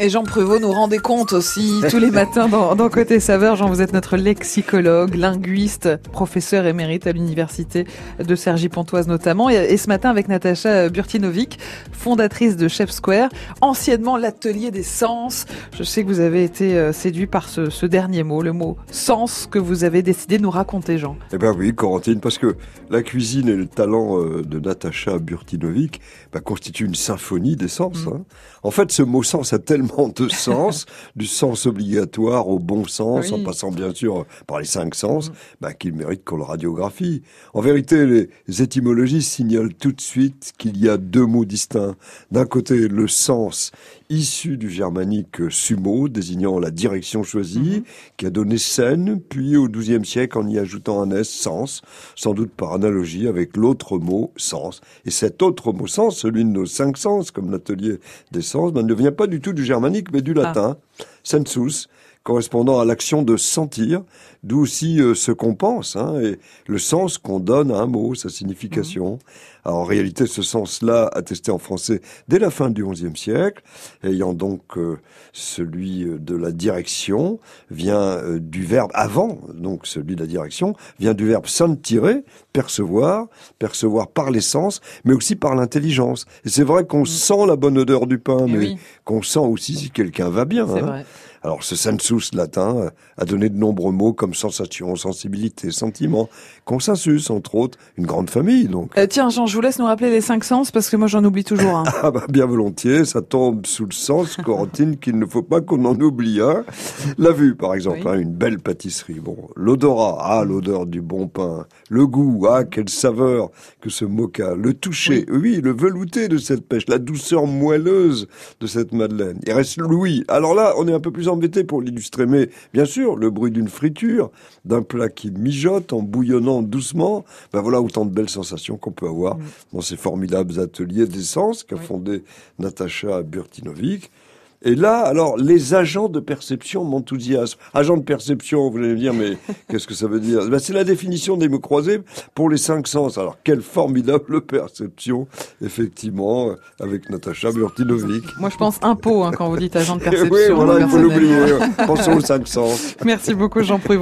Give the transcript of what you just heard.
Et Jean Prévost nous rendait compte aussi tous les matins dans, dans Côté Saveur. Jean, vous êtes notre lexicologue, linguiste, professeur émérite à l'université de Cergy-Pontoise notamment. Et, ce matin avec Natacha Burtinovic, fondatrice de Chef Square, anciennement l'atelier des sens. Je sais que vous avez été euh, séduit par ce, ce dernier mot, le mot sens que vous avez décidé de nous raconter, Jean. Eh ben oui, Corentine, parce que la cuisine et le talent euh, de Natacha Burtinovic bah, constituent une symphonie des sens. Mm. Hein. En fait, ce mot sens a tellement de sens, du sens obligatoire au bon sens, en passant bien sûr par les cinq sens, bah, qu'il mérite qu'on le radiographie. En vérité, les étymologistes signalent tout de suite qu'il y a deux mots distincts. D'un côté, le sens issu du germanique sumo, désignant la direction choisie, mm-hmm. qui a donné scène, puis au XIIe siècle en y ajoutant un S, sens, sans doute par analogie avec l'autre mot sens. Et cet autre mot sens, celui de nos cinq sens, comme l'atelier des sens, ben, ne vient pas du tout du germanique germanique, mais du ah. latin, sensus, correspondant à l'action de sentir, d'où aussi euh, ce qu'on pense, hein, et le sens qu'on donne à un mot, sa signification. Mmh. Alors, en réalité, ce sens-là, attesté en français dès la fin du XIe siècle, ayant donc euh, celui euh, de la direction, vient du verbe avant, donc celui de la direction, vient du verbe sentirer, percevoir, percevoir par les sens, mais aussi par l'intelligence. Et c'est vrai qu'on mmh. sent la bonne odeur du pain, eh mais qu'on sent aussi si quelqu'un va bien. Hein. Alors ce sensus latin euh, a donné de nombreux mots comme sensation, sensibilité, sentiment, consensus entre autres, une grande famille donc. Euh, tiens Jean, je vous laisse nous rappeler les cinq sens parce que moi j'en oublie toujours un. ah bah bien volontiers, ça tombe sous le sens, Corentine, qu'il ne faut pas qu'on en oublie un. La vue par exemple, hein, une belle pâtisserie. Bon, l'odorat, ah l'odeur du bon pain. Le goût, ah quelle saveur que ce mocha. Le toucher, oui. le velouté de cette pêche, la douceur moelleuse de cette madeleine. Il reste l'ouïe. Alors là, on est un peu plus embêté pour l'illustrer, mais bien sûr, le bruit d'une friture, d'un plat qui mijote en bouillonnant doucement, ben voilà autant de belles sensations qu'on peut avoir mm. dans ces formidables ateliers d'essence qu'a fondé Natacha Burtinovic. Et là, alors, les agents de perception m'enthousiasment. Agents de perception, vous allez me dire, mais qu'est-ce que ça veut dire ben, C'est la définition des mots croisés pour les cinq sens. Alors, quelle formidable perception, effectivement, avec Natacha Burtinovic. Moi, je pense impôt hein, quand vous dites agent de perception. oui, voilà, il faut l'oublier. Pensons aux cinq sens. Merci beaucoup, Jean Prévost.